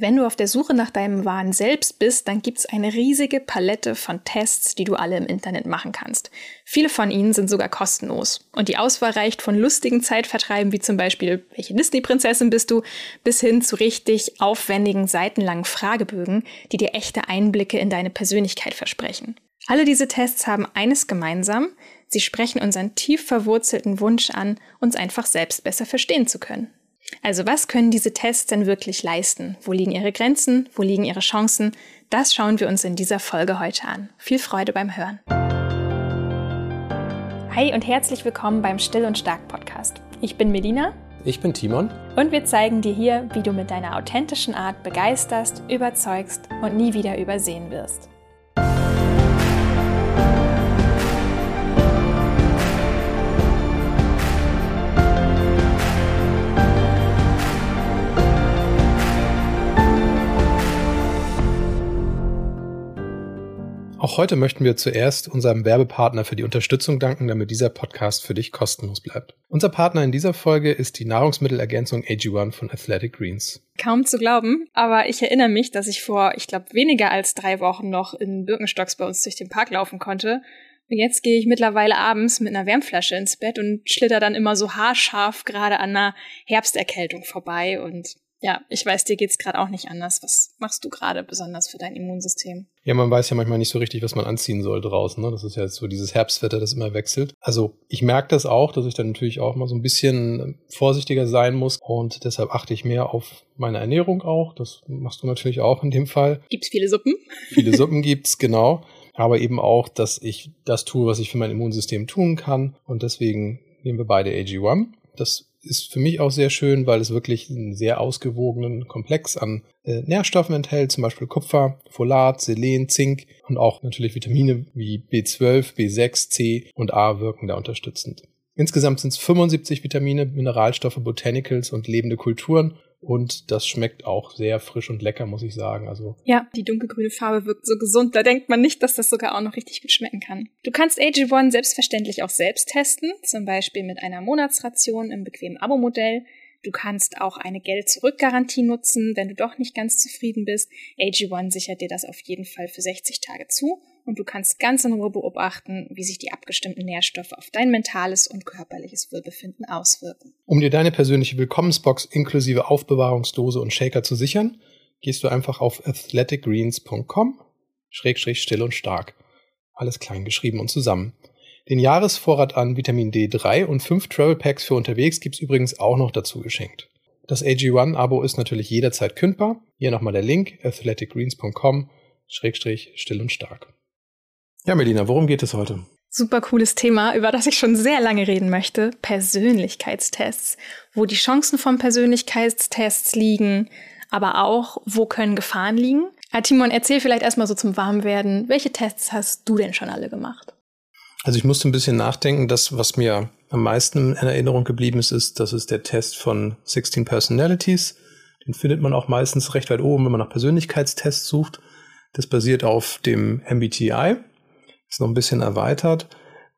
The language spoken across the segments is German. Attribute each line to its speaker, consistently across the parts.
Speaker 1: Wenn du auf der Suche nach deinem wahren Selbst bist, dann gibt es eine riesige Palette von Tests, die du alle im Internet machen kannst. Viele von ihnen sind sogar kostenlos. Und die Auswahl reicht von lustigen Zeitvertreiben wie zum Beispiel, welche Disney-Prinzessin bist du, bis hin zu richtig aufwendigen, seitenlangen Fragebögen, die dir echte Einblicke in deine Persönlichkeit versprechen. Alle diese Tests haben eines gemeinsam, sie sprechen unseren tief verwurzelten Wunsch an, uns einfach selbst besser verstehen zu können. Also was können diese Tests denn wirklich leisten? Wo liegen ihre Grenzen? Wo liegen ihre Chancen? Das schauen wir uns in dieser Folge heute an. Viel Freude beim Hören. Hi und herzlich willkommen beim Still und Stark Podcast. Ich bin Melina.
Speaker 2: Ich bin Timon.
Speaker 1: Und wir zeigen dir hier, wie du mit deiner authentischen Art begeisterst, überzeugst und nie wieder übersehen wirst.
Speaker 2: Auch heute möchten wir zuerst unserem Werbepartner für die Unterstützung danken, damit dieser Podcast für dich kostenlos bleibt. Unser Partner in dieser Folge ist die Nahrungsmittelergänzung AG1 von Athletic Greens.
Speaker 1: Kaum zu glauben, aber ich erinnere mich, dass ich vor, ich glaube, weniger als drei Wochen noch in Birkenstocks bei uns durch den Park laufen konnte. Und jetzt gehe ich mittlerweile abends mit einer Wärmflasche ins Bett und schlitter dann immer so haarscharf gerade an einer Herbsterkältung vorbei und ja, ich weiß, dir geht's gerade auch nicht anders. Was machst du gerade besonders für dein Immunsystem?
Speaker 2: Ja, man weiß ja manchmal nicht so richtig, was man anziehen soll draußen. Ne? Das ist ja jetzt so dieses Herbstwetter, das immer wechselt. Also ich merke das auch, dass ich dann natürlich auch mal so ein bisschen vorsichtiger sein muss und deshalb achte ich mehr auf meine Ernährung auch. Das machst du natürlich auch in dem Fall.
Speaker 1: Gibt's viele Suppen?
Speaker 2: Viele Suppen gibt's, genau. Aber eben auch, dass ich das tue, was ich für mein Immunsystem tun kann. Und deswegen nehmen wir beide AG1. Das ist für mich auch sehr schön, weil es wirklich einen sehr ausgewogenen Komplex an äh, Nährstoffen enthält, zum Beispiel Kupfer, Folat, Selen, Zink und auch natürlich Vitamine wie B12, B6, C und A wirken da unterstützend. Insgesamt sind es 75 Vitamine, Mineralstoffe, Botanicals und lebende Kulturen und das schmeckt auch sehr frisch und lecker, muss ich sagen. Also
Speaker 1: ja, die dunkelgrüne Farbe wirkt so gesund. Da denkt man nicht, dass das sogar auch noch richtig gut schmecken kann. Du kannst AG1 selbstverständlich auch selbst testen, zum Beispiel mit einer Monatsration im bequemen Abo-Modell. Du kannst auch eine Geld-Zurück-Garantie nutzen, wenn du doch nicht ganz zufrieden bist. AG1 sichert dir das auf jeden Fall für 60 Tage zu und du kannst ganz in Ruhe beobachten, wie sich die abgestimmten Nährstoffe auf dein mentales und körperliches Wohlbefinden auswirken.
Speaker 2: Um dir deine persönliche Willkommensbox inklusive Aufbewahrungsdose und Shaker zu sichern, gehst du einfach auf athleticgreens.com schrägstrich still und stark. Alles klein geschrieben und zusammen. Den Jahresvorrat an Vitamin D3 und fünf Travel Packs für unterwegs gibt's übrigens auch noch dazu geschenkt. Das AG1-Abo ist natürlich jederzeit kündbar. Hier nochmal der Link, athleticgreens.com, Schrägstrich, still und stark. Ja, Melina, worum geht es heute?
Speaker 1: Super cooles Thema, über das ich schon sehr lange reden möchte. Persönlichkeitstests. Wo die Chancen von Persönlichkeitstests liegen, aber auch, wo können Gefahren liegen. Ah, Timon, erzähl vielleicht erstmal so zum Warmwerden, welche Tests hast du denn schon alle gemacht?
Speaker 2: Also ich musste ein bisschen nachdenken. Das, was mir am meisten in Erinnerung geblieben ist, ist, das ist der Test von 16 Personalities. Den findet man auch meistens recht weit oben, wenn man nach Persönlichkeitstests sucht. Das basiert auf dem MBTI. Ist noch ein bisschen erweitert.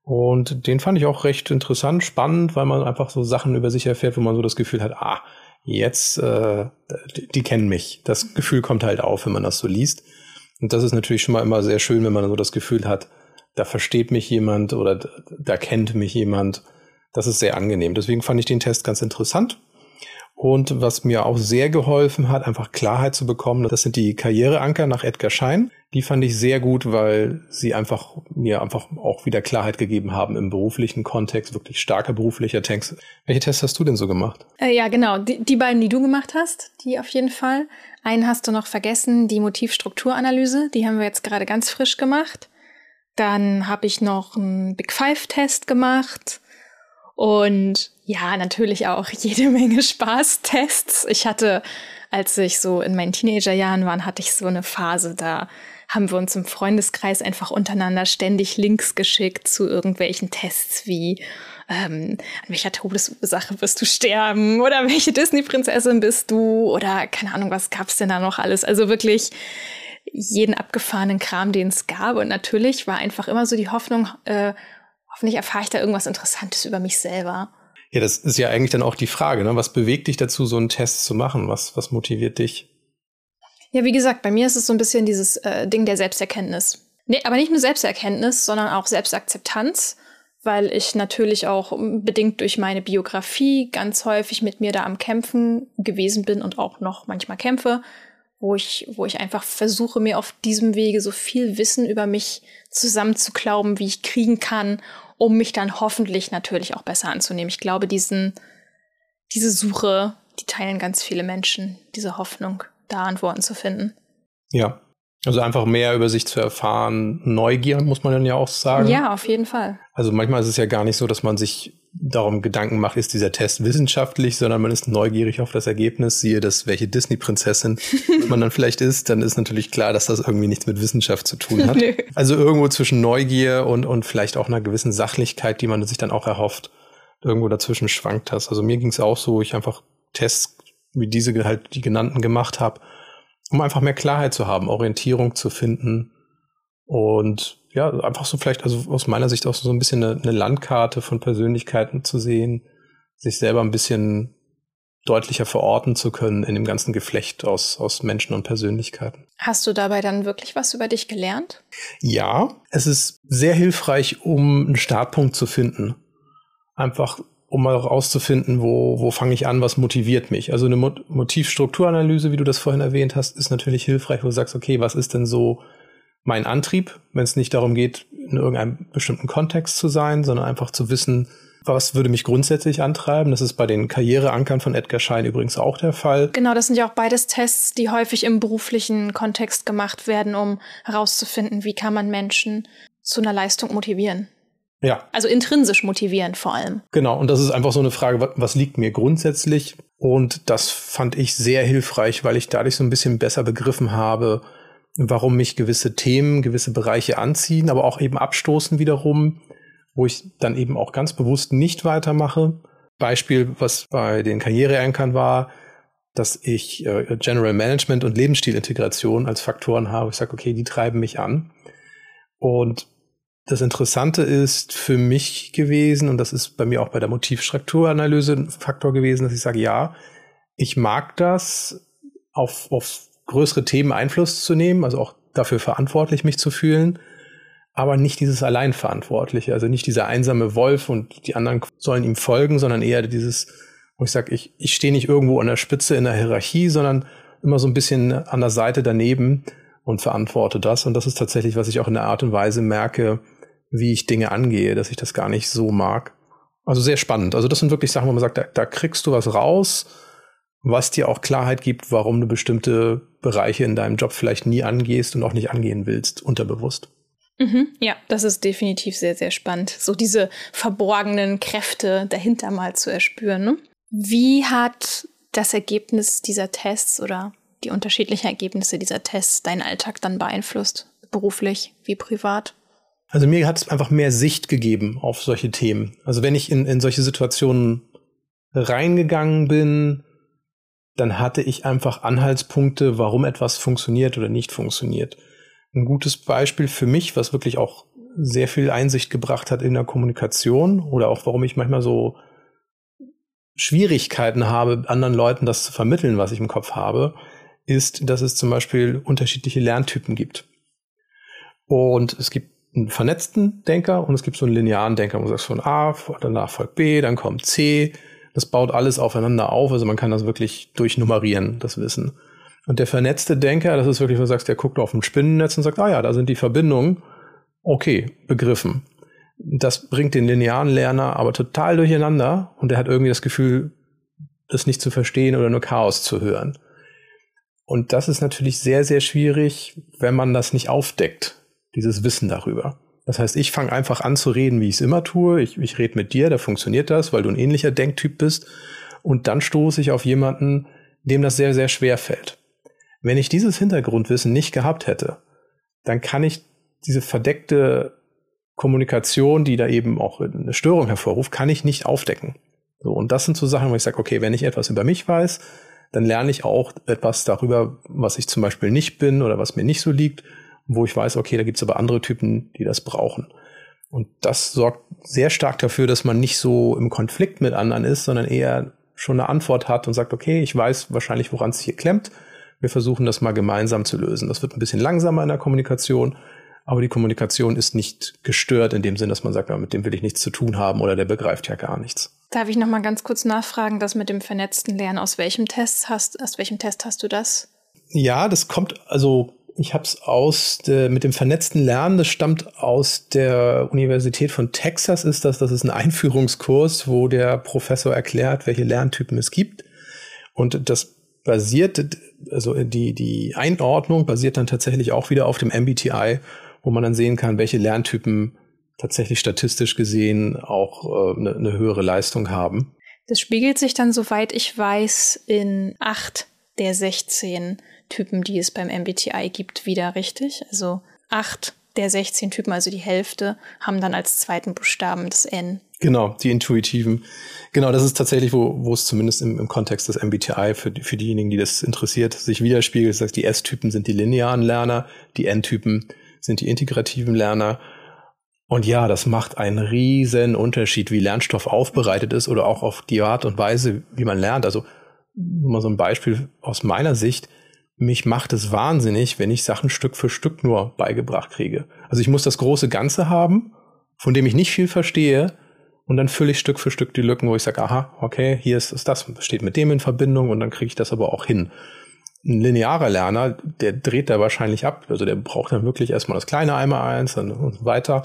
Speaker 2: Und den fand ich auch recht interessant, spannend, weil man einfach so Sachen über sich erfährt, wo man so das Gefühl hat, ah, jetzt, äh, die, die kennen mich. Das Gefühl kommt halt auf, wenn man das so liest. Und das ist natürlich schon mal immer sehr schön, wenn man so das Gefühl hat, da versteht mich jemand oder da kennt mich jemand. Das ist sehr angenehm. Deswegen fand ich den Test ganz interessant. Und was mir auch sehr geholfen hat, einfach Klarheit zu bekommen, das sind die Karriereanker nach Edgar Schein. Die fand ich sehr gut, weil sie einfach mir einfach auch wieder Klarheit gegeben haben im beruflichen Kontext, wirklich starker beruflicher Text. Welche Tests hast du denn so gemacht?
Speaker 1: Äh, ja, genau. Die, die beiden, die du gemacht hast, die auf jeden Fall. Einen hast du noch vergessen, die Motivstrukturanalyse. Die haben wir jetzt gerade ganz frisch gemacht. Dann habe ich noch einen Big Five-Test gemacht und ja, natürlich auch jede Menge Spaßtests. Ich hatte, als ich so in meinen Teenagerjahren war, hatte ich so eine Phase, da haben wir uns im Freundeskreis einfach untereinander ständig Links geschickt zu irgendwelchen Tests wie ähm, an welcher Todesursache wirst du sterben oder welche Disney-Prinzessin bist du oder keine Ahnung, was gab's denn da noch alles. Also wirklich jeden abgefahrenen Kram, den es gab. Und natürlich war einfach immer so die Hoffnung, äh, hoffentlich erfahre ich da irgendwas Interessantes über mich selber.
Speaker 2: Ja, das ist ja eigentlich dann auch die Frage, ne? Was bewegt dich dazu, so einen Test zu machen? Was, was motiviert dich?
Speaker 1: Ja, wie gesagt, bei mir ist es so ein bisschen dieses äh, Ding der Selbsterkenntnis. Nee, aber nicht nur Selbsterkenntnis, sondern auch Selbstakzeptanz, weil ich natürlich auch bedingt durch meine Biografie ganz häufig mit mir da am Kämpfen gewesen bin und auch noch manchmal kämpfe, wo ich, wo ich einfach versuche, mir auf diesem Wege so viel Wissen über mich zusammenzuklauben, wie ich kriegen kann, um mich dann hoffentlich natürlich auch besser anzunehmen. Ich glaube, diesen, diese Suche, die teilen ganz viele Menschen, diese Hoffnung da Antworten zu finden.
Speaker 2: Ja. Also einfach mehr über sich zu erfahren, Neugier muss man dann ja auch sagen.
Speaker 1: Ja, auf jeden Fall.
Speaker 2: Also manchmal ist es ja gar nicht so, dass man sich darum Gedanken macht, ist dieser Test wissenschaftlich, sondern man ist neugierig auf das Ergebnis. Siehe das, welche Disney-Prinzessin man dann vielleicht ist, dann ist natürlich klar, dass das irgendwie nichts mit Wissenschaft zu tun hat. also irgendwo zwischen Neugier und, und vielleicht auch einer gewissen Sachlichkeit, die man sich dann auch erhofft, irgendwo dazwischen schwankt das. Also mir ging es auch so, ich einfach Tests wie diese halt die genannten gemacht habe, um einfach mehr Klarheit zu haben, Orientierung zu finden und ja, einfach so vielleicht, also aus meiner Sicht auch so ein bisschen eine, eine Landkarte von Persönlichkeiten zu sehen, sich selber ein bisschen deutlicher verorten zu können in dem ganzen Geflecht aus, aus Menschen und Persönlichkeiten.
Speaker 1: Hast du dabei dann wirklich was über dich gelernt?
Speaker 2: Ja, es ist sehr hilfreich, um einen Startpunkt zu finden. Einfach um mal rauszufinden, wo, wo fange ich an, was motiviert mich. Also eine Motivstrukturanalyse, wie du das vorhin erwähnt hast, ist natürlich hilfreich, wo du sagst, okay, was ist denn so mein Antrieb, wenn es nicht darum geht, in irgendeinem bestimmten Kontext zu sein, sondern einfach zu wissen, was würde mich grundsätzlich antreiben. Das ist bei den Karriereankern von Edgar Schein übrigens auch der Fall.
Speaker 1: Genau, das sind ja auch beides Tests, die häufig im beruflichen Kontext gemacht werden, um herauszufinden, wie kann man Menschen zu einer Leistung motivieren.
Speaker 2: Ja.
Speaker 1: Also intrinsisch motivieren vor allem.
Speaker 2: Genau, und das ist einfach so eine Frage, was liegt mir grundsätzlich? Und das fand ich sehr hilfreich, weil ich dadurch so ein bisschen besser begriffen habe, warum mich gewisse Themen, gewisse Bereiche anziehen, aber auch eben abstoßen wiederum, wo ich dann eben auch ganz bewusst nicht weitermache. Beispiel, was bei den Karriereankern war, dass ich äh, General Management und Lebensstilintegration als Faktoren habe. Ich sage, okay, die treiben mich an. Und das Interessante ist für mich gewesen, und das ist bei mir auch bei der Motivstrukturanalyse ein Faktor gewesen, dass ich sage, ja, ich mag das, auf, auf größere Themen Einfluss zu nehmen, also auch dafür verantwortlich mich zu fühlen, aber nicht dieses Alleinverantwortliche, also nicht dieser einsame Wolf und die anderen sollen ihm folgen, sondern eher dieses, wo ich sage, ich, ich stehe nicht irgendwo an der Spitze in der Hierarchie, sondern immer so ein bisschen an der Seite daneben und verantworte das. Und das ist tatsächlich, was ich auch in der Art und Weise merke, wie ich Dinge angehe, dass ich das gar nicht so mag. Also sehr spannend. Also das sind wirklich Sachen, wo man sagt, da, da kriegst du was raus, was dir auch Klarheit gibt, warum du bestimmte Bereiche in deinem Job vielleicht nie angehst und auch nicht angehen willst, unterbewusst.
Speaker 1: Mhm, ja, das ist definitiv sehr, sehr spannend, so diese verborgenen Kräfte dahinter mal zu erspüren. Ne? Wie hat das Ergebnis dieser Tests oder die unterschiedlichen Ergebnisse dieser Tests deinen Alltag dann beeinflusst, beruflich wie privat?
Speaker 2: Also mir hat es einfach mehr Sicht gegeben auf solche Themen. Also wenn ich in, in solche Situationen reingegangen bin, dann hatte ich einfach Anhaltspunkte, warum etwas funktioniert oder nicht funktioniert. Ein gutes Beispiel für mich, was wirklich auch sehr viel Einsicht gebracht hat in der Kommunikation oder auch warum ich manchmal so Schwierigkeiten habe, anderen Leuten das zu vermitteln, was ich im Kopf habe, ist, dass es zum Beispiel unterschiedliche Lerntypen gibt. Und es gibt einen vernetzten Denker und es gibt so einen linearen Denker, wo du sagst von A, danach folgt B, dann kommt C. Das baut alles aufeinander auf, also man kann das wirklich durchnummerieren, das Wissen. Und der vernetzte Denker, das ist wirklich, wo du sagst, der guckt auf ein Spinnennetz und sagt, ah ja, da sind die Verbindungen. Okay, begriffen. Das bringt den linearen Lerner aber total durcheinander und er hat irgendwie das Gefühl, das nicht zu verstehen oder nur Chaos zu hören. Und das ist natürlich sehr, sehr schwierig, wenn man das nicht aufdeckt dieses Wissen darüber. Das heißt, ich fange einfach an zu reden, wie ich es immer tue. Ich, ich rede mit dir, da funktioniert das, weil du ein ähnlicher Denktyp bist. Und dann stoße ich auf jemanden, dem das sehr, sehr schwer fällt. Wenn ich dieses Hintergrundwissen nicht gehabt hätte, dann kann ich diese verdeckte Kommunikation, die da eben auch eine Störung hervorruft, kann ich nicht aufdecken. So, und das sind so Sachen, wo ich sage, okay, wenn ich etwas über mich weiß, dann lerne ich auch etwas darüber, was ich zum Beispiel nicht bin oder was mir nicht so liegt wo ich weiß, okay, da gibt es aber andere Typen, die das brauchen. Und das sorgt sehr stark dafür, dass man nicht so im Konflikt mit anderen ist, sondern eher schon eine Antwort hat und sagt, okay, ich weiß wahrscheinlich, woran es hier klemmt. wir versuchen das mal gemeinsam zu lösen. Das wird ein bisschen langsamer in der Kommunikation, aber die Kommunikation ist nicht gestört in dem Sinn, dass man sagt, ja, mit dem will ich nichts zu tun haben oder der begreift ja gar nichts.
Speaker 1: Darf ich noch mal ganz kurz nachfragen, das mit dem vernetzten Lernen aus welchem Test hast aus welchem Test hast du das?
Speaker 2: Ja, das kommt also ich habe es aus der, mit dem vernetzten Lernen, das stammt aus der Universität von Texas, ist das. Das ist ein Einführungskurs, wo der Professor erklärt, welche Lerntypen es gibt. Und das basiert, also die, die Einordnung basiert dann tatsächlich auch wieder auf dem MBTI, wo man dann sehen kann, welche Lerntypen tatsächlich statistisch gesehen auch äh, eine, eine höhere Leistung haben.
Speaker 1: Das spiegelt sich dann, soweit ich weiß, in acht der 16 Typen, die es beim MBTI gibt, wieder richtig. Also acht der 16 Typen, also die Hälfte, haben dann als zweiten Buchstaben das N.
Speaker 2: Genau, die intuitiven. Genau, das ist tatsächlich, wo, wo es zumindest im, im Kontext des MBTI für, für diejenigen, die das interessiert, sich widerspiegelt. Das heißt, die S-Typen sind die linearen Lerner, die N-Typen sind die integrativen Lerner. Und ja, das macht einen riesen Unterschied, wie Lernstoff aufbereitet ist oder auch auf die Art und Weise, wie man lernt. Also mal so ein Beispiel aus meiner Sicht mich macht es wahnsinnig, wenn ich Sachen Stück für Stück nur beigebracht kriege. Also ich muss das große Ganze haben, von dem ich nicht viel verstehe, und dann fülle ich Stück für Stück die Lücken, wo ich sage, aha, okay, hier ist, ist das, steht mit dem in Verbindung und dann kriege ich das aber auch hin. Ein linearer Lerner, der dreht da wahrscheinlich ab. Also der braucht dann wirklich erstmal das kleine einmal eins und weiter,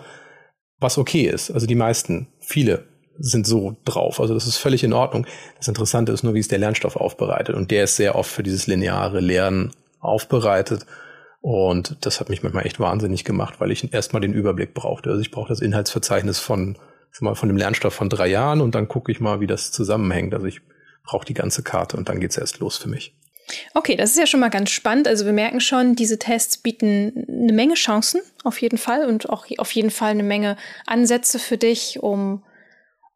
Speaker 2: was okay ist. Also die meisten, viele sind so drauf. Also das ist völlig in Ordnung. Das Interessante ist nur, wie ist der Lernstoff aufbereitet. Und der ist sehr oft für dieses lineare Lernen aufbereitet. Und das hat mich manchmal echt wahnsinnig gemacht, weil ich erstmal den Überblick brauchte. Also ich brauche das Inhaltsverzeichnis von, mal, von dem Lernstoff von drei Jahren und dann gucke ich mal, wie das zusammenhängt. Also ich brauche die ganze Karte und dann geht's erst los für mich.
Speaker 1: Okay, das ist ja schon mal ganz spannend. Also wir merken schon, diese Tests bieten eine Menge Chancen auf jeden Fall und auch auf jeden Fall eine Menge Ansätze für dich, um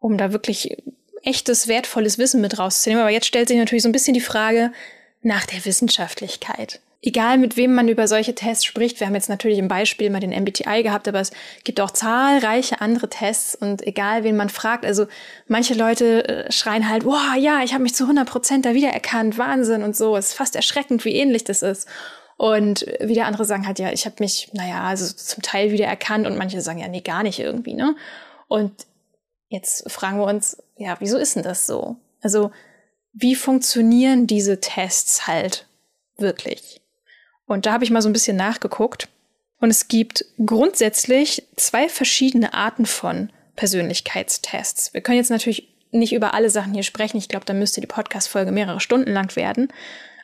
Speaker 1: um da wirklich echtes, wertvolles Wissen mit rauszunehmen. Aber jetzt stellt sich natürlich so ein bisschen die Frage nach der Wissenschaftlichkeit. Egal mit wem man über solche Tests spricht, wir haben jetzt natürlich im Beispiel mal den MBTI gehabt, aber es gibt auch zahlreiche andere Tests und egal wen man fragt, also manche Leute äh, schreien halt, wow, ja, ich habe mich zu 100 Prozent da wiedererkannt, Wahnsinn und so, es ist fast erschreckend, wie ähnlich das ist. Und wieder andere sagen halt, ja, ich habe mich, naja, also zum Teil wiedererkannt und manche sagen, ja, nee, gar nicht irgendwie, ne? Und Jetzt fragen wir uns, ja, wieso ist denn das so? Also, wie funktionieren diese Tests halt wirklich? Und da habe ich mal so ein bisschen nachgeguckt. Und es gibt grundsätzlich zwei verschiedene Arten von Persönlichkeitstests. Wir können jetzt natürlich nicht über alle Sachen hier sprechen. Ich glaube, da müsste die Podcast-Folge mehrere Stunden lang werden.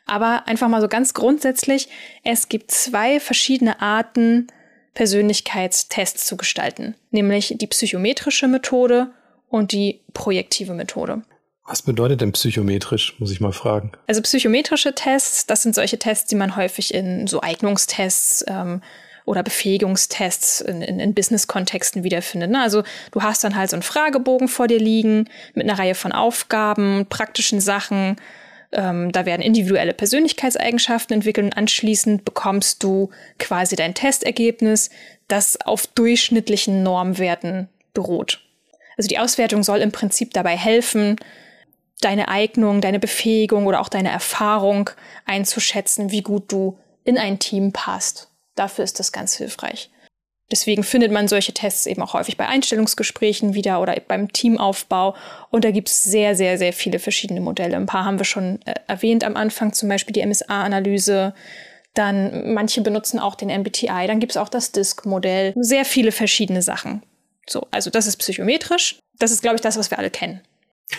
Speaker 1: Aber einfach mal so ganz grundsätzlich, es gibt zwei verschiedene Arten, Persönlichkeitstests zu gestalten. Nämlich die psychometrische Methode und die projektive Methode.
Speaker 2: Was bedeutet denn psychometrisch, muss ich mal fragen?
Speaker 1: Also psychometrische Tests, das sind solche Tests, die man häufig in so Eignungstests ähm, oder Befähigungstests in, in, in Business-Kontexten wiederfindet. Ne? Also du hast dann halt so einen Fragebogen vor dir liegen mit einer Reihe von Aufgaben, praktischen Sachen. Ähm, da werden individuelle Persönlichkeitseigenschaften entwickelt und anschließend bekommst du quasi dein Testergebnis, das auf durchschnittlichen Normwerten beruht. Also die Auswertung soll im Prinzip dabei helfen, deine Eignung, deine Befähigung oder auch deine Erfahrung einzuschätzen, wie gut du in ein Team passt. Dafür ist das ganz hilfreich. Deswegen findet man solche Tests eben auch häufig bei Einstellungsgesprächen wieder oder beim Teamaufbau. Und da gibt es sehr, sehr, sehr viele verschiedene Modelle. Ein paar haben wir schon äh, erwähnt am Anfang, zum Beispiel die MSA-Analyse. Dann manche benutzen auch den MBTI. Dann gibt es auch das DISC-Modell. Sehr viele verschiedene Sachen. So, also das ist psychometrisch. Das ist, glaube ich, das, was wir alle kennen.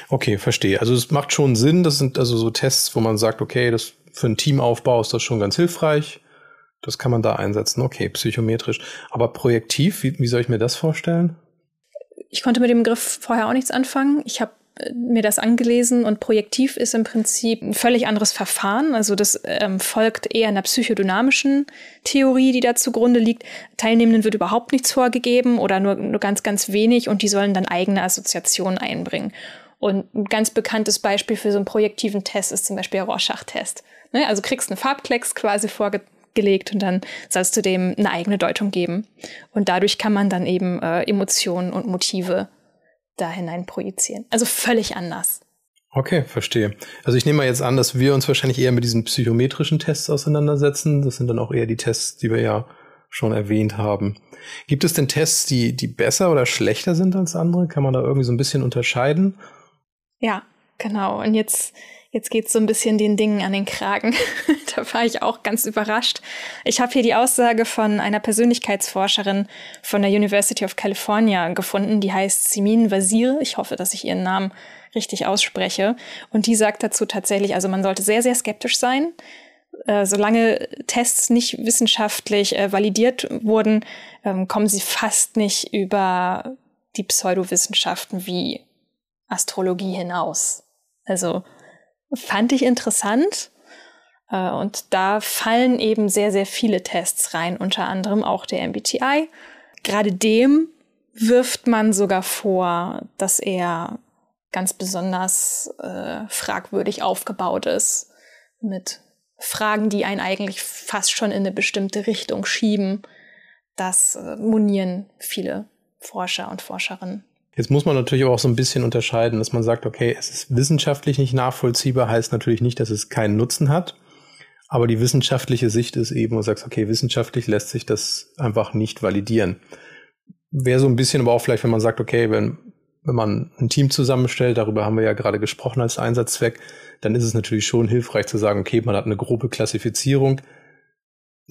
Speaker 2: Okay, verstehe. Also es macht schon Sinn. Das sind also so Tests, wo man sagt, okay, das für einen Teamaufbau ist das schon ganz hilfreich. Das kann man da einsetzen. Okay, psychometrisch. Aber projektiv, wie, wie soll ich mir das vorstellen?
Speaker 1: Ich konnte mit dem Begriff vorher auch nichts anfangen. Ich habe mir das angelesen und projektiv ist im Prinzip ein völlig anderes Verfahren. Also das ähm, folgt eher einer psychodynamischen Theorie, die da zugrunde liegt. Teilnehmenden wird überhaupt nichts vorgegeben oder nur, nur ganz, ganz wenig und die sollen dann eigene Assoziationen einbringen. Und ein ganz bekanntes Beispiel für so einen projektiven Test ist zum Beispiel der Rorschach-Test. Ne? Also kriegst einen Farbklecks quasi vorgelegt und dann sollst du dem eine eigene Deutung geben. Und dadurch kann man dann eben äh, Emotionen und Motive da hinein projizieren. Also völlig anders.
Speaker 2: Okay, verstehe. Also ich nehme mal jetzt an, dass wir uns wahrscheinlich eher mit diesen psychometrischen Tests auseinandersetzen. Das sind dann auch eher die Tests, die wir ja schon erwähnt haben. Gibt es denn Tests, die, die besser oder schlechter sind als andere? Kann man da irgendwie so ein bisschen unterscheiden?
Speaker 1: Ja, genau. Und jetzt, jetzt geht's so ein bisschen den Dingen an den Kragen. da war ich auch ganz überrascht. Ich habe hier die Aussage von einer Persönlichkeitsforscherin von der University of California gefunden, die heißt Simin Wazir. Ich hoffe, dass ich ihren Namen richtig ausspreche. Und die sagt dazu tatsächlich, also man sollte sehr, sehr skeptisch sein. Äh, solange Tests nicht wissenschaftlich äh, validiert wurden, ähm, kommen sie fast nicht über die Pseudowissenschaften wie Astrologie hinaus. Also fand ich interessant. Äh, und da fallen eben sehr, sehr viele Tests rein, unter anderem auch der MBTI. Gerade dem wirft man sogar vor, dass er ganz besonders äh, fragwürdig aufgebaut ist, mit Fragen, die einen eigentlich fast schon in eine bestimmte Richtung schieben. Das äh, monieren viele Forscher und Forscherinnen.
Speaker 2: Jetzt muss man natürlich auch so ein bisschen unterscheiden, dass man sagt, okay, es ist wissenschaftlich nicht nachvollziehbar, heißt natürlich nicht, dass es keinen Nutzen hat. Aber die wissenschaftliche Sicht ist eben, wo du sagst, okay, wissenschaftlich lässt sich das einfach nicht validieren. Wäre so ein bisschen aber auch vielleicht, wenn man sagt, okay, wenn wenn man ein Team zusammenstellt, darüber haben wir ja gerade gesprochen als Einsatzzweck, dann ist es natürlich schon hilfreich zu sagen, okay, man hat eine grobe Klassifizierung.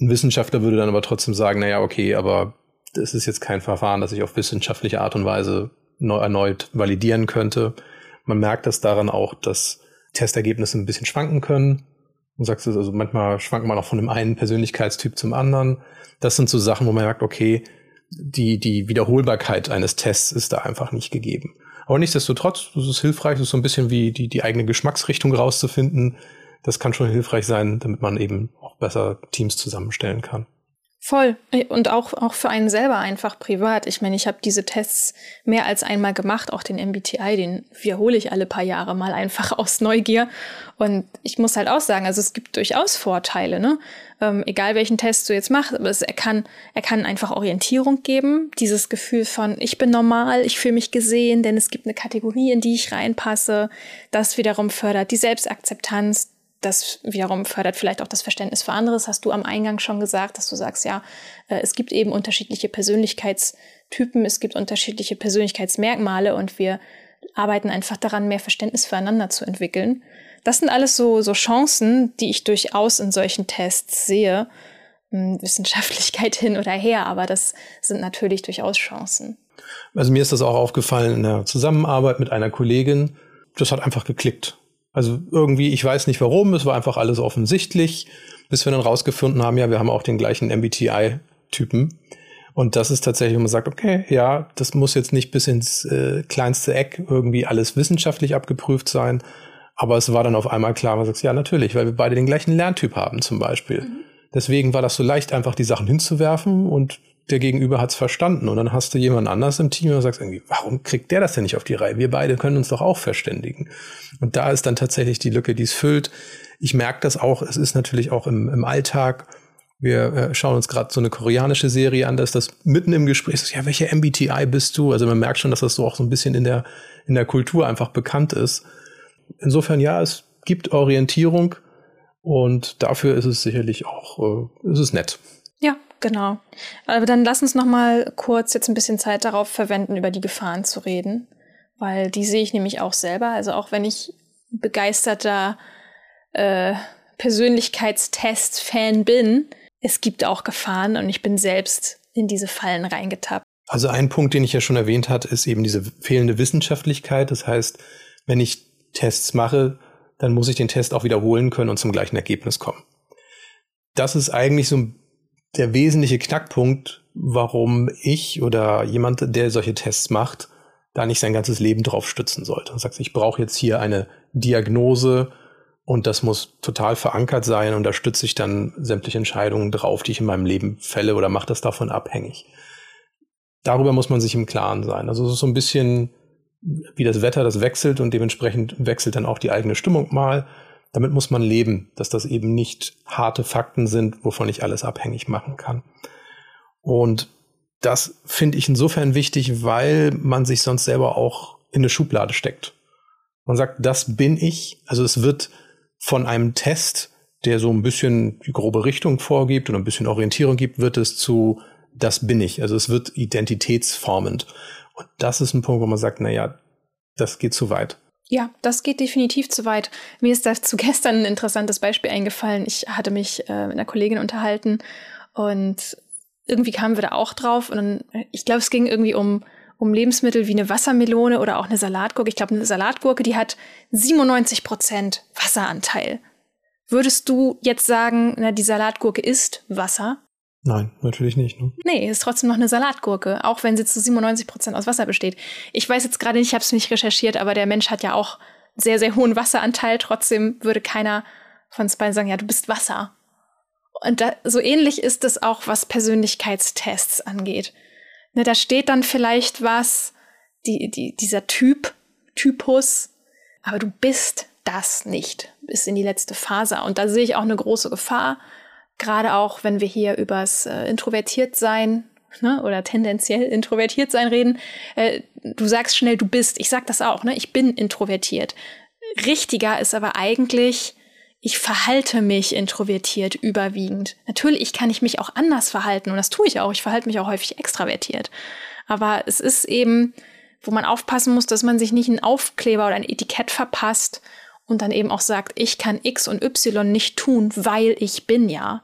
Speaker 2: Ein Wissenschaftler würde dann aber trotzdem sagen, naja, okay, aber das ist jetzt kein Verfahren, das ich auf wissenschaftliche Art und Weise erneut validieren könnte. Man merkt das daran auch, dass Testergebnisse ein bisschen schwanken können. Und sagst du, also manchmal schwankt man auch von dem einen Persönlichkeitstyp zum anderen. Das sind so Sachen, wo man merkt, okay, die, die Wiederholbarkeit eines Tests ist da einfach nicht gegeben. Aber nichtsdestotrotz, es ist hilfreich, es ist so ein bisschen wie die, die eigene Geschmacksrichtung rauszufinden. Das kann schon hilfreich sein, damit man eben auch besser Teams zusammenstellen kann.
Speaker 1: Voll. Und auch, auch für einen selber einfach privat. Ich meine, ich habe diese Tests mehr als einmal gemacht, auch den MBTI, den wiederhole ich alle paar Jahre mal einfach aus Neugier. Und ich muss halt auch sagen, also es gibt durchaus Vorteile, ne? Ähm, egal welchen Test du jetzt machst, aber es, er kann, er kann einfach Orientierung geben, dieses Gefühl von, ich bin normal, ich fühle mich gesehen, denn es gibt eine Kategorie, in die ich reinpasse. Das wiederum fördert die Selbstakzeptanz, das wiederum fördert vielleicht auch das Verständnis für anderes. Hast du am Eingang schon gesagt, dass du sagst, ja, äh, es gibt eben unterschiedliche Persönlichkeitstypen, es gibt unterschiedliche Persönlichkeitsmerkmale und wir arbeiten einfach daran, mehr Verständnis füreinander zu entwickeln. Das sind alles so, so Chancen, die ich durchaus in solchen Tests sehe. Hm, Wissenschaftlichkeit hin oder her, aber das sind natürlich durchaus Chancen.
Speaker 2: Also mir ist das auch aufgefallen in der Zusammenarbeit mit einer Kollegin. Das hat einfach geklickt. Also irgendwie, ich weiß nicht warum, es war einfach alles offensichtlich, bis wir dann rausgefunden haben, ja, wir haben auch den gleichen MBTI-Typen. Und das ist tatsächlich, wo man sagt, okay, ja, das muss jetzt nicht bis ins äh, kleinste Eck irgendwie alles wissenschaftlich abgeprüft sein. Aber es war dann auf einmal klar, man sagt, ja, natürlich, weil wir beide den gleichen Lerntyp haben zum Beispiel. Mhm. Deswegen war das so leicht, einfach die Sachen hinzuwerfen und der Gegenüber hat es verstanden. Und dann hast du jemand anders im Team und sagst irgendwie, warum kriegt der das denn nicht auf die Reihe? Wir beide können uns doch auch verständigen. Und da ist dann tatsächlich die Lücke, die es füllt. Ich merke das auch, es ist natürlich auch im, im Alltag. Wir äh, schauen uns gerade so eine koreanische Serie an, dass das mitten im Gespräch ist, ja, welche MBTI bist du? Also man merkt schon, dass das so auch so ein bisschen in der, in der Kultur einfach bekannt ist. Insofern ja, es gibt Orientierung und dafür ist es sicherlich auch, äh, ist es nett.
Speaker 1: Genau. Aber dann lass uns noch mal kurz jetzt ein bisschen Zeit darauf verwenden, über die Gefahren zu reden, weil die sehe ich nämlich auch selber. Also auch wenn ich begeisterter äh, Persönlichkeitstest-Fan bin, es gibt auch Gefahren und ich bin selbst in diese Fallen reingetappt.
Speaker 2: Also ein Punkt, den ich ja schon erwähnt hat, ist eben diese fehlende Wissenschaftlichkeit. Das heißt, wenn ich Tests mache, dann muss ich den Test auch wiederholen können und zum gleichen Ergebnis kommen. Das ist eigentlich so der wesentliche Knackpunkt, warum ich oder jemand, der solche Tests macht, da nicht sein ganzes Leben drauf stützen sollte. Und sagt, ich brauche jetzt hier eine Diagnose und das muss total verankert sein und da stütze ich dann sämtliche Entscheidungen drauf, die ich in meinem Leben fälle oder mache das davon abhängig. Darüber muss man sich im Klaren sein. Also es ist so ein bisschen wie das Wetter, das wechselt und dementsprechend wechselt dann auch die eigene Stimmung mal. Damit muss man leben, dass das eben nicht harte Fakten sind, wovon ich alles abhängig machen kann. Und das finde ich insofern wichtig, weil man sich sonst selber auch in eine Schublade steckt. Man sagt, das bin ich. Also es wird von einem Test, der so ein bisschen die grobe Richtung vorgibt und ein bisschen Orientierung gibt, wird es zu das bin ich. Also es wird identitätsformend. Und das ist ein Punkt, wo man sagt, na ja, das geht zu weit.
Speaker 1: Ja, das geht definitiv zu weit. Mir ist dazu gestern ein interessantes Beispiel eingefallen. Ich hatte mich äh, mit einer Kollegin unterhalten und irgendwie kamen wir da auch drauf. Und dann, ich glaube, es ging irgendwie um, um Lebensmittel wie eine Wassermelone oder auch eine Salatgurke. Ich glaube, eine Salatgurke, die hat 97 Prozent Wasseranteil. Würdest du jetzt sagen, na, die Salatgurke ist Wasser?
Speaker 2: Nein, natürlich nicht. Ne?
Speaker 1: Nee, ist trotzdem noch eine Salatgurke, auch wenn sie zu 97 Prozent aus Wasser besteht. Ich weiß jetzt gerade nicht, ich habe es nicht recherchiert, aber der Mensch hat ja auch sehr, sehr hohen Wasseranteil. Trotzdem würde keiner von uns beiden sagen, ja, du bist Wasser. Und da, so ähnlich ist es auch, was Persönlichkeitstests angeht. Ne, da steht dann vielleicht was, die, die, dieser Typ, Typus, aber du bist das nicht bis in die letzte Phase. Und da sehe ich auch eine große Gefahr, gerade auch, wenn wir hier übers äh, introvertiert sein ne, oder tendenziell introvertiert sein reden. Äh, du sagst schnell, du bist. Ich sag das auch, ne? Ich bin introvertiert. Richtiger ist aber eigentlich, ich verhalte mich introvertiert überwiegend. Natürlich kann ich mich auch anders verhalten und das tue ich auch. Ich verhalte mich auch häufig extravertiert. Aber es ist eben, wo man aufpassen muss, dass man sich nicht einen Aufkleber oder ein Etikett verpasst und dann eben auch sagt, ich kann X und Y nicht tun, weil ich bin ja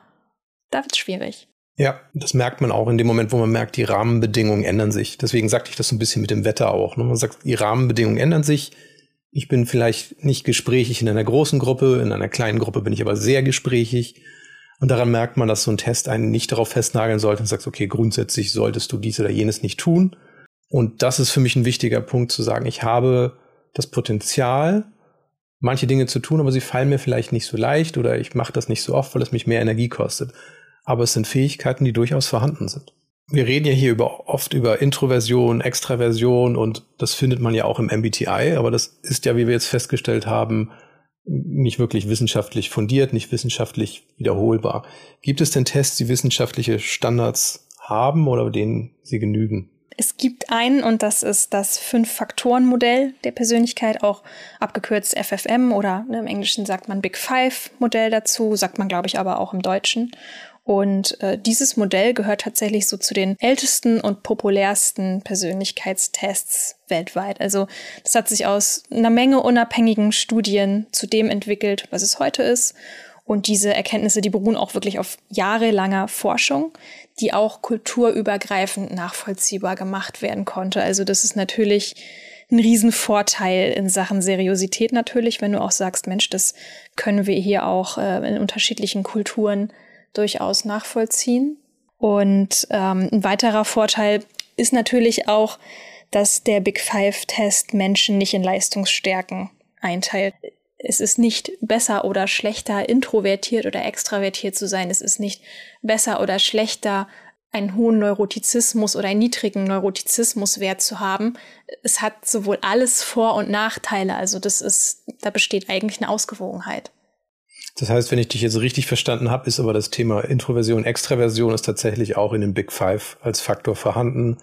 Speaker 1: da wird es schwierig.
Speaker 2: Ja, das merkt man auch in dem Moment, wo man merkt, die Rahmenbedingungen ändern sich. Deswegen sagte ich das so ein bisschen mit dem Wetter auch. Ne? Man sagt, die Rahmenbedingungen ändern sich. Ich bin vielleicht nicht gesprächig in einer großen Gruppe, in einer kleinen Gruppe bin ich aber sehr gesprächig. Und daran merkt man, dass so ein Test einen nicht darauf festnageln sollte und sagt, okay, grundsätzlich solltest du dies oder jenes nicht tun. Und das ist für mich ein wichtiger Punkt zu sagen, ich habe das Potenzial, manche Dinge zu tun, aber sie fallen mir vielleicht nicht so leicht oder ich mache das nicht so oft, weil es mich mehr Energie kostet. Aber es sind Fähigkeiten, die durchaus vorhanden sind. Wir reden ja hier über, oft über Introversion, Extraversion und das findet man ja auch im MBTI, aber das ist ja, wie wir jetzt festgestellt haben, nicht wirklich wissenschaftlich fundiert, nicht wissenschaftlich wiederholbar. Gibt es denn Tests, die wissenschaftliche Standards haben oder denen sie genügen?
Speaker 1: Es gibt einen und das ist das Fünf-Faktoren-Modell der Persönlichkeit, auch abgekürzt FFM oder ne, im Englischen sagt man Big Five-Modell dazu, sagt man glaube ich aber auch im Deutschen. Und äh, dieses Modell gehört tatsächlich so zu den ältesten und populärsten Persönlichkeitstests weltweit. Also das hat sich aus einer Menge unabhängigen Studien zu dem entwickelt, was es heute ist. Und diese Erkenntnisse, die beruhen auch wirklich auf jahrelanger Forschung, die auch kulturübergreifend nachvollziehbar gemacht werden konnte. Also das ist natürlich ein Riesenvorteil in Sachen Seriosität natürlich, wenn du auch sagst, Mensch, das können wir hier auch äh, in unterschiedlichen Kulturen durchaus nachvollziehen. Und ähm, ein weiterer Vorteil ist natürlich auch, dass der Big Five-Test Menschen nicht in Leistungsstärken einteilt es ist nicht besser oder schlechter, introvertiert oder extravertiert zu sein. Es ist nicht besser oder schlechter, einen hohen Neurotizismus oder einen niedrigen Neurotizismuswert zu haben. Es hat sowohl alles Vor- und Nachteile. Also das ist, da besteht eigentlich eine Ausgewogenheit.
Speaker 2: Das heißt, wenn ich dich jetzt richtig verstanden habe, ist aber das Thema Introversion, Extraversion ist tatsächlich auch in den Big Five als Faktor vorhanden.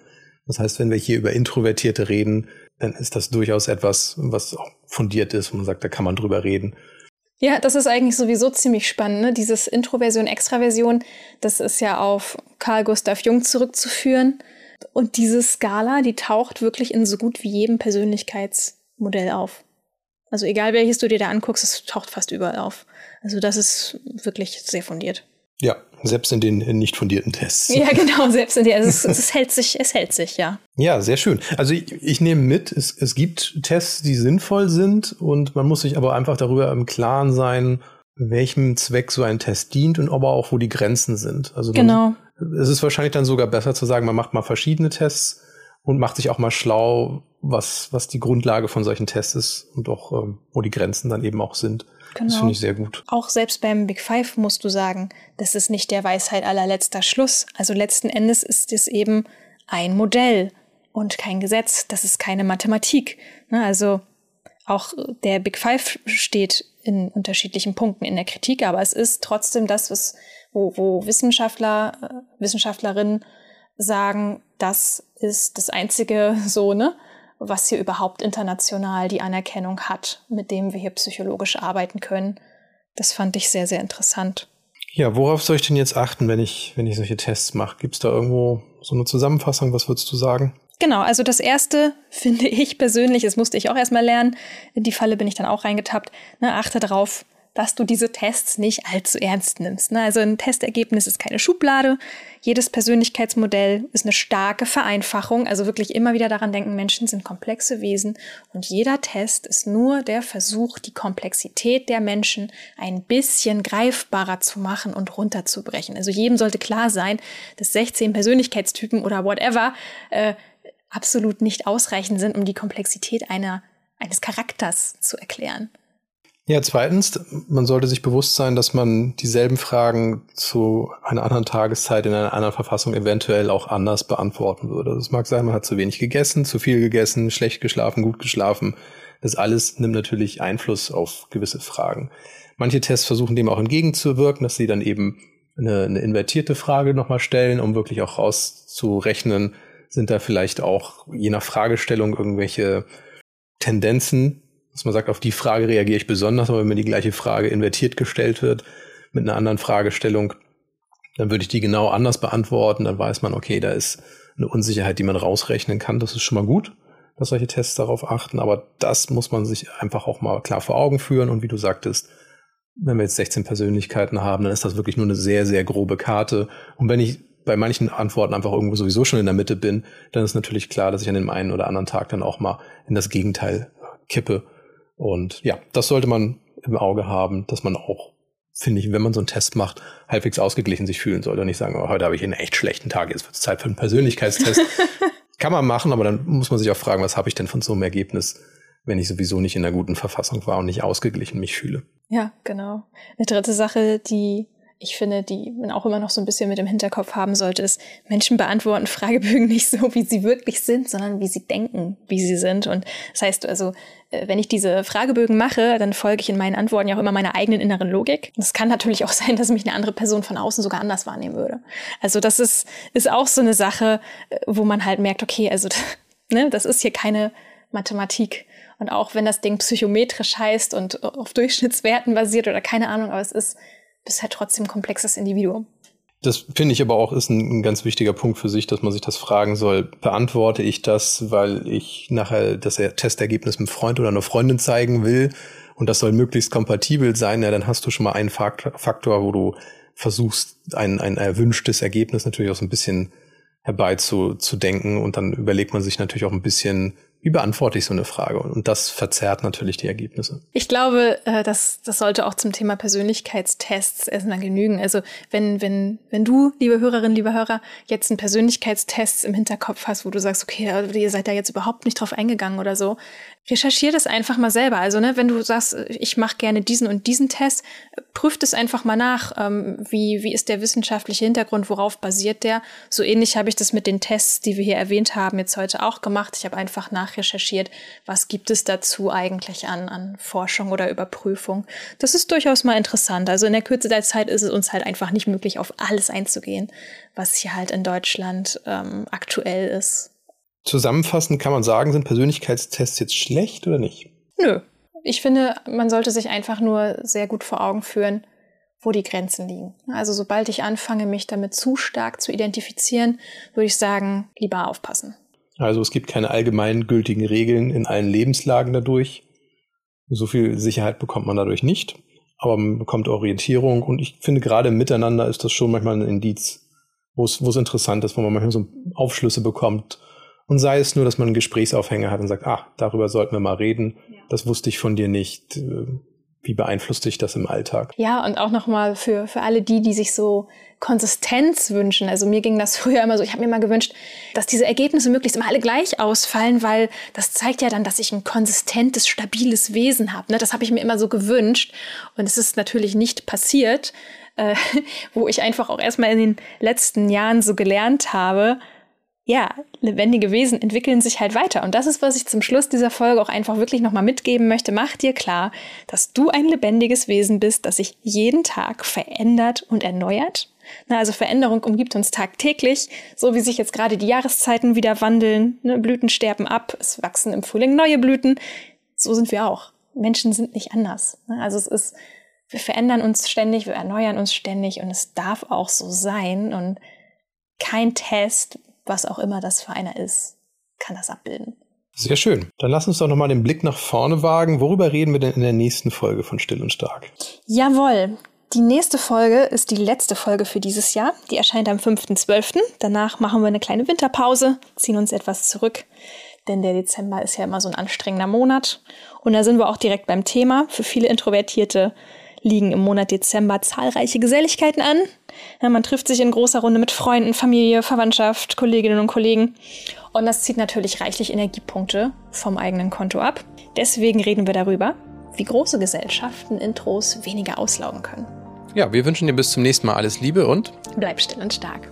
Speaker 2: Das heißt, wenn wir hier über Introvertierte reden, dann ist das durchaus etwas, was auch fundiert ist, wo man sagt, da kann man drüber reden.
Speaker 1: Ja, das ist eigentlich sowieso ziemlich spannend. Ne? Dieses Introversion, Extraversion, das ist ja auf Carl Gustav Jung zurückzuführen. Und diese Skala, die taucht wirklich in so gut wie jedem Persönlichkeitsmodell auf. Also egal welches du dir da anguckst, es taucht fast überall auf. Also das ist wirklich sehr fundiert.
Speaker 2: Ja, selbst in den nicht fundierten Tests.
Speaker 1: Ja, genau, selbst in den. Also es, es, hält sich, es hält sich, ja.
Speaker 2: Ja, sehr schön. Also ich, ich nehme mit, es, es gibt Tests, die sinnvoll sind und man muss sich aber einfach darüber im Klaren sein, welchem Zweck so ein Test dient und aber auch, wo die Grenzen sind. Also
Speaker 1: genau.
Speaker 2: Dann, es ist wahrscheinlich dann sogar besser zu sagen, man macht mal verschiedene Tests und macht sich auch mal schlau, was, was die Grundlage von solchen Tests ist und auch, ähm, wo die Grenzen dann eben auch sind. Genau. Das finde ich sehr gut.
Speaker 1: Auch selbst beim Big Five musst du sagen, das ist nicht der Weisheit allerletzter Schluss. Also letzten Endes ist es eben ein Modell und kein Gesetz. Das ist keine Mathematik. Ne, also auch der Big Five steht in unterschiedlichen Punkten in der Kritik, aber es ist trotzdem das, was, wo, wo Wissenschaftler, äh, Wissenschaftlerinnen sagen, das ist das einzige so, ne? Was hier überhaupt international die Anerkennung hat, mit dem wir hier psychologisch arbeiten können. Das fand ich sehr, sehr interessant.
Speaker 2: Ja, worauf soll ich denn jetzt achten, wenn ich, wenn ich solche Tests mache? Gibt es da irgendwo so eine Zusammenfassung? Was würdest du sagen?
Speaker 1: Genau, also das erste finde ich persönlich, das musste ich auch erstmal lernen, in die Falle bin ich dann auch reingetappt, ne, achte darauf, dass du diese Tests nicht allzu ernst nimmst. Ne? Also ein Testergebnis ist keine Schublade. Jedes Persönlichkeitsmodell ist eine starke Vereinfachung. Also wirklich immer wieder daran denken, Menschen sind komplexe Wesen und jeder Test ist nur der Versuch, die Komplexität der Menschen ein bisschen greifbarer zu machen und runterzubrechen. Also jedem sollte klar sein, dass 16 Persönlichkeitstypen oder whatever äh, absolut nicht ausreichend sind, um die Komplexität einer, eines Charakters zu erklären.
Speaker 2: Ja, zweitens, man sollte sich bewusst sein, dass man dieselben Fragen zu einer anderen Tageszeit in einer anderen Verfassung eventuell auch anders beantworten würde. Es mag sein, man hat zu wenig gegessen, zu viel gegessen, schlecht geschlafen, gut geschlafen. Das alles nimmt natürlich Einfluss auf gewisse Fragen. Manche Tests versuchen dem auch entgegenzuwirken, dass sie dann eben eine, eine invertierte Frage nochmal stellen, um wirklich auch rauszurechnen, sind da vielleicht auch je nach Fragestellung irgendwelche Tendenzen, dass man sagt, auf die Frage reagiere ich besonders, aber wenn mir die gleiche Frage invertiert gestellt wird mit einer anderen Fragestellung, dann würde ich die genau anders beantworten. Dann weiß man, okay, da ist eine Unsicherheit, die man rausrechnen kann. Das ist schon mal gut, dass solche Tests darauf achten. Aber das muss man sich einfach auch mal klar vor Augen führen. Und wie du sagtest, wenn wir jetzt 16 Persönlichkeiten haben, dann ist das wirklich nur eine sehr, sehr grobe Karte. Und wenn ich bei manchen Antworten einfach irgendwo sowieso schon in der Mitte bin, dann ist natürlich klar, dass ich an dem einen oder anderen Tag dann auch mal in das Gegenteil kippe und ja, das sollte man im Auge haben, dass man auch, finde ich, wenn man so einen Test macht, halbwegs ausgeglichen sich fühlen sollte und nicht sagen, oh, heute habe ich einen echt schlechten Tag, jetzt wird es Zeit für einen Persönlichkeitstest. Kann man machen, aber dann muss man sich auch fragen, was habe ich denn von so einem Ergebnis, wenn ich sowieso nicht in einer guten Verfassung war und nicht ausgeglichen mich fühle.
Speaker 1: Ja, genau. Eine dritte Sache, die ich finde, die man auch immer noch so ein bisschen mit im Hinterkopf haben sollte, ist, Menschen beantworten Fragebögen nicht so, wie sie wirklich sind, sondern wie sie denken, wie sie sind. Und das heißt also, äh, wenn ich diese Fragebögen mache, dann folge ich in meinen Antworten ja auch immer meiner eigenen inneren Logik. Es kann natürlich auch sein, dass mich eine andere Person von außen sogar anders wahrnehmen würde. Also das ist, ist auch so eine Sache, äh, wo man halt merkt, okay, also ne, das ist hier keine Mathematik. Und auch wenn das Ding psychometrisch heißt und auf Durchschnittswerten basiert oder keine Ahnung, aber es ist bist halt trotzdem komplexes Individuum.
Speaker 2: Das finde ich aber auch ist ein, ein, ganz wichtiger Punkt für sich, dass man sich das fragen soll. Beantworte ich das, weil ich nachher das Testergebnis einem Freund oder einer Freundin zeigen will und das soll möglichst kompatibel sein, ja, dann hast du schon mal einen Faktor, wo du versuchst, ein, ein erwünschtes Ergebnis natürlich auch so ein bisschen herbeizudenken und dann überlegt man sich natürlich auch ein bisschen, wie beantworte ich so eine Frage? Und das verzerrt natürlich die Ergebnisse.
Speaker 1: Ich glaube, äh, das, das sollte auch zum Thema Persönlichkeitstests erstmal genügen. Also wenn, wenn, wenn du, liebe Hörerinnen, liebe Hörer, jetzt einen Persönlichkeitstest im Hinterkopf hast, wo du sagst, okay, ihr seid da jetzt überhaupt nicht drauf eingegangen oder so, recherchier das einfach mal selber. Also, ne, wenn du sagst, ich mache gerne diesen und diesen Test, prüf das einfach mal nach. Ähm, wie, wie ist der wissenschaftliche Hintergrund, worauf basiert der? So ähnlich habe ich das mit den Tests, die wir hier erwähnt haben, jetzt heute auch gemacht. Ich habe einfach nachrecherchiert, was gibt es dazu eigentlich an, an Forschung oder Überprüfung. Das ist durchaus mal interessant. Also in der Kürze der Zeit ist es uns halt einfach nicht möglich, auf alles einzugehen, was hier halt in Deutschland ähm, aktuell ist.
Speaker 2: Zusammenfassend kann man sagen, sind Persönlichkeitstests jetzt schlecht oder nicht?
Speaker 1: Nö. Ich finde, man sollte sich einfach nur sehr gut vor Augen führen, wo die Grenzen liegen. Also sobald ich anfange, mich damit zu stark zu identifizieren, würde ich sagen, lieber aufpassen.
Speaker 2: Also es gibt keine allgemeingültigen Regeln in allen Lebenslagen dadurch. So viel Sicherheit bekommt man dadurch nicht, aber man bekommt Orientierung und ich finde gerade miteinander ist das schon manchmal ein Indiz, wo es, wo es interessant ist, wo man manchmal so Aufschlüsse bekommt, und sei es nur, dass man einen Gesprächsaufhänger hat und sagt, ah, darüber sollten wir mal reden. Ja. Das wusste ich von dir nicht. Äh, wie beeinflusst dich das im Alltag?
Speaker 1: Ja, und auch nochmal für, für alle die, die sich so Konsistenz wünschen. Also mir ging das früher immer so, ich habe mir mal gewünscht, dass diese Ergebnisse möglichst immer alle gleich ausfallen, weil das zeigt ja dann, dass ich ein konsistentes, stabiles Wesen habe. Ne? Das habe ich mir immer so gewünscht. Und es ist natürlich nicht passiert, äh, wo ich einfach auch erstmal in den letzten Jahren so gelernt habe, ja, lebendige Wesen entwickeln sich halt weiter. Und das ist, was ich zum Schluss dieser Folge auch einfach wirklich nochmal mitgeben möchte. Mach dir klar, dass du ein lebendiges Wesen bist, das sich jeden Tag verändert und erneuert. Na, also Veränderung umgibt uns tagtäglich, so wie sich jetzt gerade die Jahreszeiten wieder wandeln. Ne? Blüten sterben ab, es wachsen im Frühling neue Blüten. So sind wir auch. Menschen sind nicht anders. Ne? Also es ist, wir verändern uns ständig, wir erneuern uns ständig und es darf auch so sein. Und kein Test, was auch immer das für einer ist, kann das abbilden.
Speaker 2: Sehr schön. Dann lass uns doch nochmal den Blick nach vorne wagen. Worüber reden wir denn in der nächsten Folge von Still und Stark?
Speaker 1: Jawohl. Die nächste Folge ist die letzte Folge für dieses Jahr. Die erscheint am 5.12. Danach machen wir eine kleine Winterpause, ziehen uns etwas zurück, denn der Dezember ist ja immer so ein anstrengender Monat. Und da sind wir auch direkt beim Thema. Für viele Introvertierte liegen im Monat Dezember zahlreiche Geselligkeiten an. Ja, man trifft sich in großer Runde mit Freunden, Familie, Verwandtschaft, Kolleginnen und Kollegen. Und das zieht natürlich reichlich Energiepunkte vom eigenen Konto ab. Deswegen reden wir darüber, wie große Gesellschaften Intros weniger auslaugen können.
Speaker 2: Ja, wir wünschen dir bis zum nächsten Mal alles Liebe und
Speaker 1: bleib still und stark.